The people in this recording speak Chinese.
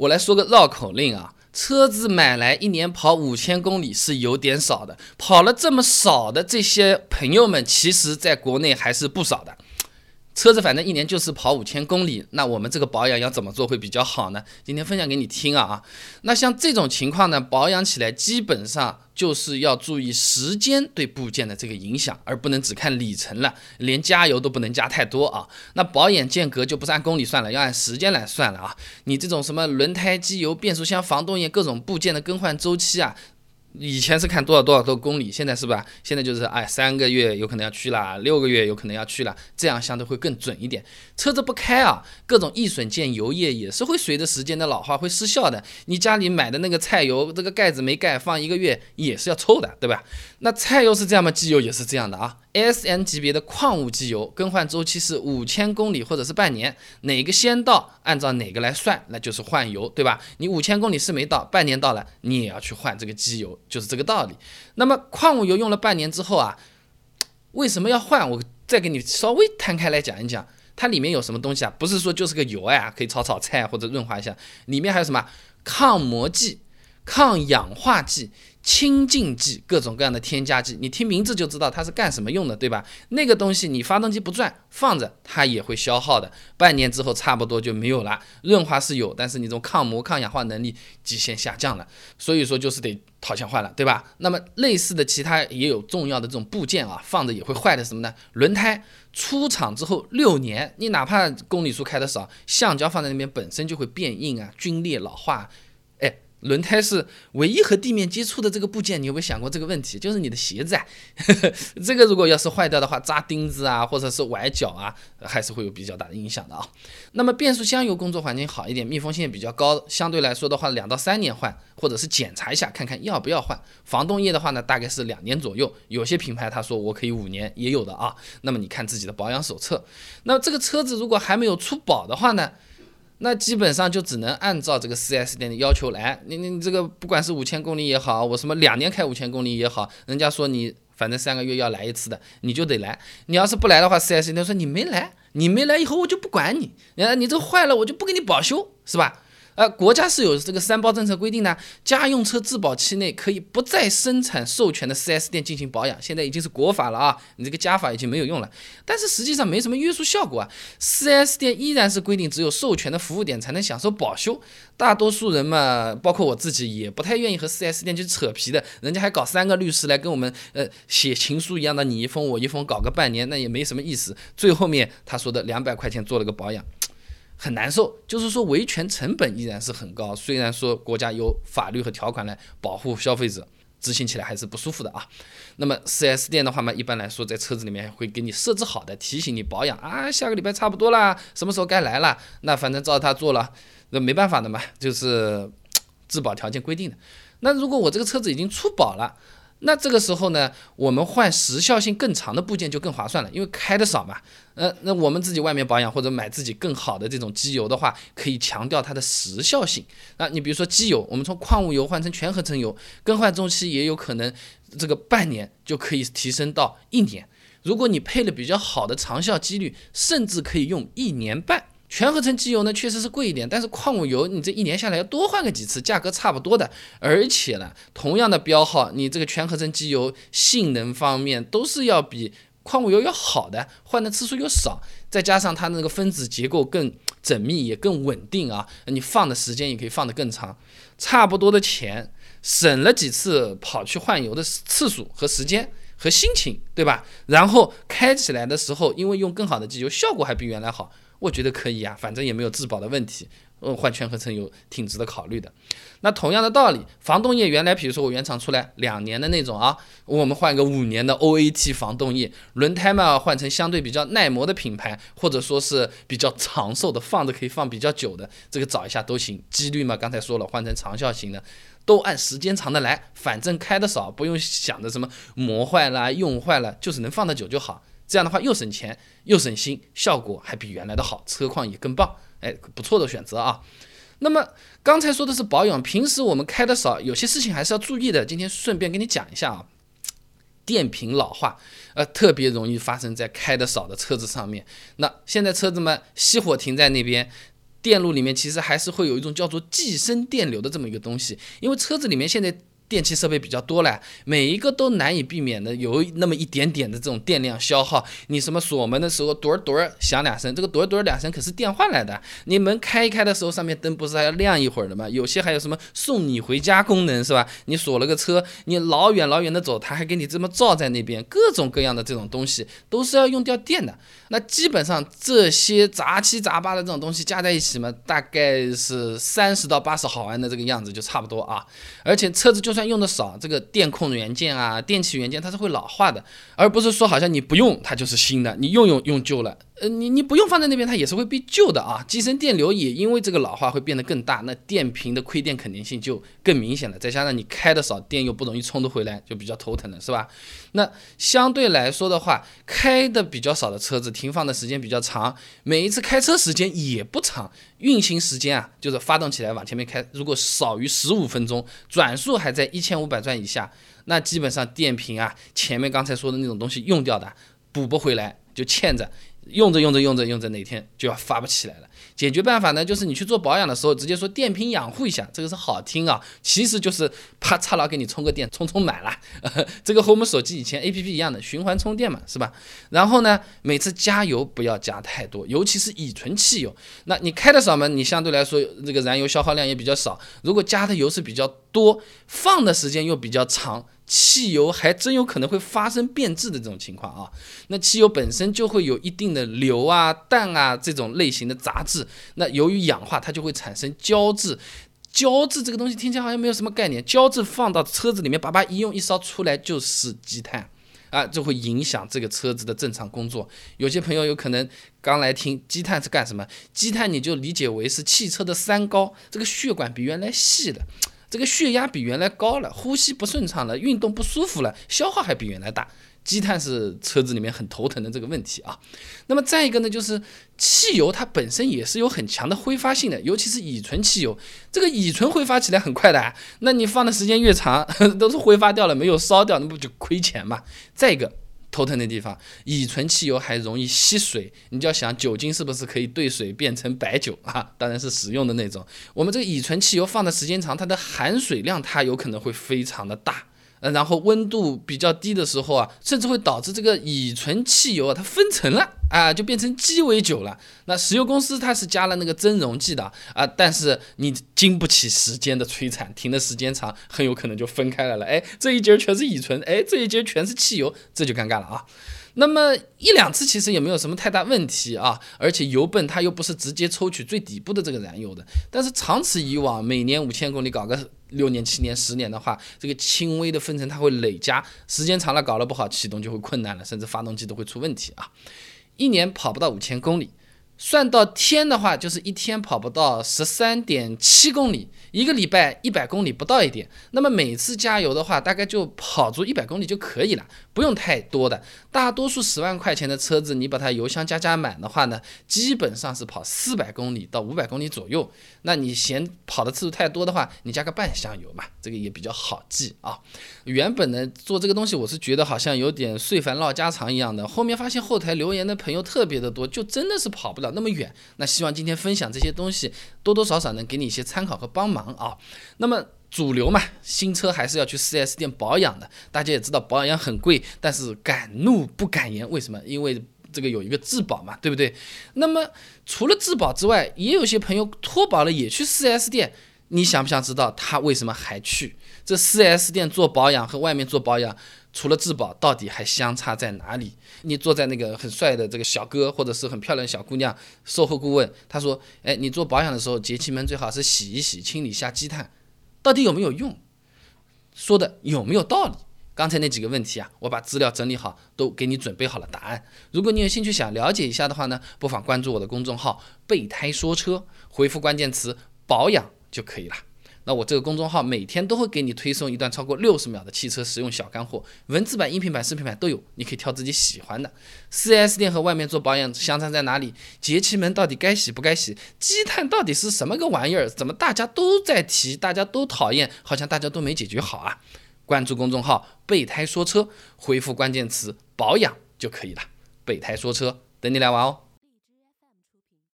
我来说个绕口令啊，车子买来一年跑五千公里是有点少的，跑了这么少的这些朋友们，其实在国内还是不少的。车子反正一年就是跑五千公里，那我们这个保养要怎么做会比较好呢？今天分享给你听啊啊！那像这种情况呢，保养起来基本上就是要注意时间对部件的这个影响，而不能只看里程了，连加油都不能加太多啊。那保养间隔就不是按公里算了，要按时间来算了啊。你这种什么轮胎、机油、变速箱、防冻液各种部件的更换周期啊。以前是看多少多少多公里，现在是吧？现在就是哎，三个月有可能要去了，六个月有可能要去了，这样相对会更准一点。车子不开啊，各种易损件、油液也是会随着时间的老化会失效的。你家里买的那个菜油，这个盖子没盖，放一个月也是要臭的，对吧？那菜油是这样吗？机油也是这样的啊。S N 级别的矿物机油更换周期是五千公里或者是半年，哪个先到，按照哪个来算，那就是换油，对吧？你五千公里是没到，半年到了，你也要去换这个机油，就是这个道理。那么矿物油用了半年之后啊，为什么要换？我再给你稍微摊开来讲一讲，它里面有什么东西啊？不是说就是个油啊，可以炒炒菜或者润滑一下，里面还有什么抗磨剂、抗氧化剂。清净剂，各种各样的添加剂，你听名字就知道它是干什么用的，对吧？那个东西你发动机不转，放着它也会消耗的，半年之后差不多就没有了。润滑是有，但是你这种抗磨、抗氧化能力极限下降了，所以说就是得掏钱换了，对吧？那么类似的其他也有重要的这种部件啊，放着也会坏的什么呢？轮胎出厂之后六年，你哪怕公里数开的少，橡胶放在那边本身就会变硬啊、皲裂、老化。轮胎是唯一和地面接触的这个部件，你有没有想过这个问题？就是你的鞋子啊，这个如果要是坏掉的话，扎钉子啊，或者是崴脚啊，还是会有比较大的影响的啊。那么变速箱油工作环境好一点，密封性比较高，相对来说的话，两到三年换，或者是检查一下看看要不要换。防冻液的话呢，大概是两年左右，有些品牌他说我可以五年，也有的啊。那么你看自己的保养手册。那这个车子如果还没有出保的话呢？那基本上就只能按照这个 4S 店的要求来。你你这个不管是五千公里也好，我什么两年开五千公里也好，人家说你反正三个月要来一次的，你就得来。你要是不来的话，4S 店说你没来，你没来以后我就不管你。你这坏了我就不给你保修，是吧？呃，国家是有这个三包政策规定的，家用车质保期内可以不再生产授权的 4S 店进行保养，现在已经是国法了啊，你这个家法已经没有用了。但是实际上没什么约束效果啊，4S 店依然是规定只有授权的服务点才能享受保修。大多数人嘛，包括我自己，也不太愿意和 4S 店去扯皮的，人家还搞三个律师来跟我们呃写情书一样的，你一封我一封，搞个半年，那也没什么意思。最后面他说的两百块钱做了个保养。很难受，就是说维权成本依然是很高。虽然说国家有法律和条款来保护消费者，执行起来还是不舒服的啊。那么 4S 店的话嘛，一般来说在车子里面会给你设置好的提醒你保养啊，下个礼拜差不多啦，什么时候该来了？那反正照他做了，那没办法的嘛，就是 质保条件规定的。那如果我这个车子已经出保了。那这个时候呢，我们换时效性更长的部件就更划算了，因为开的少嘛。呃，那我们自己外面保养或者买自己更好的这种机油的话，可以强调它的时效性。那你比如说机油，我们从矿物油换成全合成油，更换周期也有可能这个半年就可以提升到一年。如果你配了比较好的长效机滤，甚至可以用一年半。全合成机油呢，确实是贵一点，但是矿物油你这一年下来要多换个几次，价格差不多的。而且呢，同样的标号，你这个全合成机油性能方面都是要比矿物油要好的，换的次数又少，再加上它那个分子结构更缜密，也更稳定啊，你放的时间也可以放得更长。差不多的钱，省了几次跑去换油的次数和时间和心情，对吧？然后开起来的时候，因为用更好的机油，效果还比原来好。我觉得可以啊，反正也没有质保的问题，嗯，换全合成油挺值得考虑的。那同样的道理，防冻液原来比如说我原厂出来两年的那种啊，我们换个五年的 OAT 防冻液，轮胎嘛换成相对比较耐磨的品牌，或者说是比较长寿的，放着可以放比较久的，这个找一下都行。几率嘛，刚才说了，换成长效型的，都按时间长的来，反正开的少，不用想着什么磨坏了、用坏了，就是能放得久就好。这样的话又省钱又省心，效果还比原来的好，车况也更棒，哎，不错的选择啊。那么刚才说的是保养，平时我们开的少，有些事情还是要注意的。今天顺便跟你讲一下啊，电瓶老化，呃，特别容易发生在开的少的车子上面。那现在车子们熄火停在那边，电路里面其实还是会有一种叫做寄生电流的这么一个东西，因为车子里面现在。电器设备比较多了，每一个都难以避免的有那么一点点的这种电量消耗。你什么锁门的时候，咚咚响两声，这个咚咚两声可是电换来的。你门开一开的时候，上面灯不是还要亮一会儿的吗？有些还有什么送你回家功能是吧？你锁了个车，你老远老远的走，它还给你这么照在那边，各种各样的这种东西都是要用掉电的。那基本上这些杂七杂八的这种东西加在一起嘛，大概是三十到八十毫安的这个样子就差不多啊。而且车子就算用的少，这个电控元件啊、电器元件它是会老化的，而不是说好像你不用它就是新的，你用用用旧了。呃，你你不用放在那边，它也是会被旧的啊。机身电流也因为这个老化会变得更大，那电瓶的亏电肯定性就更明显了。再加上你开的少，电又不容易充得回来，就比较头疼了，是吧？那相对来说的话，开的比较少的车子，停放的时间比较长，每一次开车时间也不长，运行时间啊，就是发动起来往前面开，如果少于十五分钟，转速还在一千五百转以下，那基本上电瓶啊，前面刚才说的那种东西用掉的，补不回来，就欠着。用着用着用着用着，哪天就要发不起来了。解决办法呢，就是你去做保养的时候，直接说电瓶养护一下，这个是好听啊，其实就是啪嚓了给你充个电，充充满了。这个和我们手机以前 A P P 一样的循环充电嘛，是吧？然后呢，每次加油不要加太多，尤其是乙醇汽油。那你开的少嘛，你相对来说这个燃油消耗量也比较少。如果加的油是比较多，放的时间又比较长。汽油还真有可能会发生变质的这种情况啊，那汽油本身就会有一定的硫啊、氮啊这种类型的杂质，那由于氧化，它就会产生胶质。胶质这个东西听起来好像没有什么概念，胶质放到车子里面，叭叭一用一烧出来就是积碳啊，就会影响这个车子的正常工作。有些朋友有可能刚来听，积碳是干什么？积碳你就理解为是汽车的三高，这个血管比原来细了。这个血压比原来高了，呼吸不顺畅了，运动不舒服了，消耗还比原来大。积碳是车子里面很头疼的这个问题啊。那么再一个呢，就是汽油它本身也是有很强的挥发性的，尤其是乙醇汽油，这个乙醇挥发起来很快的，那你放的时间越长，都是挥发掉了，没有烧掉，那不就亏钱嘛？再一个。头疼的地方，乙醇汽油还容易吸水，你就要想酒精是不是可以兑水变成白酒啊？当然是使用的那种。我们这个乙醇汽油放的时间长，它的含水量它有可能会非常的大。呃，然后温度比较低的时候啊，甚至会导致这个乙醇汽油啊，它分层了啊，就变成鸡尾酒了。那石油公司它是加了那个增溶剂的啊，但是你经不起时间的摧残，停的时间长，很有可能就分开来了。哎，这一节全是乙醇，哎，这一节全是汽油，这就尴尬了啊。那么一两次其实也没有什么太大问题啊，而且油泵它又不是直接抽取最底部的这个燃油的，但是长此以往，每年五千公里搞个六年、七年、十年的话，这个轻微的分层它会累加，时间长了搞了不好，启动就会困难了，甚至发动机都会出问题啊，一年跑不到五千公里。算到天的话，就是一天跑不到十三点七公里，一个礼拜一百公里不到一点。那么每次加油的话，大概就跑足一百公里就可以了，不用太多的。大多数十万块钱的车子，你把它油箱加加满的话呢，基本上是跑四百公里到五百公里左右。那你嫌跑的次数太多的话，你加个半箱油嘛，这个也比较好记啊。原本呢做这个东西，我是觉得好像有点碎烦唠家常一样的，后面发现后台留言的朋友特别的多，就真的是跑不了那么远，那希望今天分享这些东西，多多少少能给你一些参考和帮忙啊。那么主流嘛，新车还是要去 4S 店保养的。大家也知道保养很贵，但是敢怒不敢言，为什么？因为这个有一个质保嘛，对不对？那么除了质保之外，也有些朋友脱保了也去 4S 店，你想不想知道他为什么还去？这 4S 店做保养和外面做保养。除了质保，到底还相差在哪里？你坐在那个很帅的这个小哥，或者是很漂亮的小姑娘，售后顾问，他说：“哎，你做保养的时候，节气门最好是洗一洗，清理一下积碳，到底有没有用？说的有没有道理？刚才那几个问题啊，我把资料整理好，都给你准备好了答案。如果你有兴趣想了解一下的话呢，不妨关注我的公众号‘备胎说车’，回复关键词‘保养’就可以了。”那我这个公众号每天都会给你推送一段超过六十秒的汽车实用小干货，文字版、音频版、视频版都有，你可以挑自己喜欢的。4S 店和外面做保养相差在哪里？节气门到底该洗不该洗？积碳到底是什么个玩意儿？怎么大家都在提，大家都讨厌，好像大家都没解决好啊？关注公众号“备胎说车”，回复关键词“保养”就可以了。备胎说车，等你来玩哦。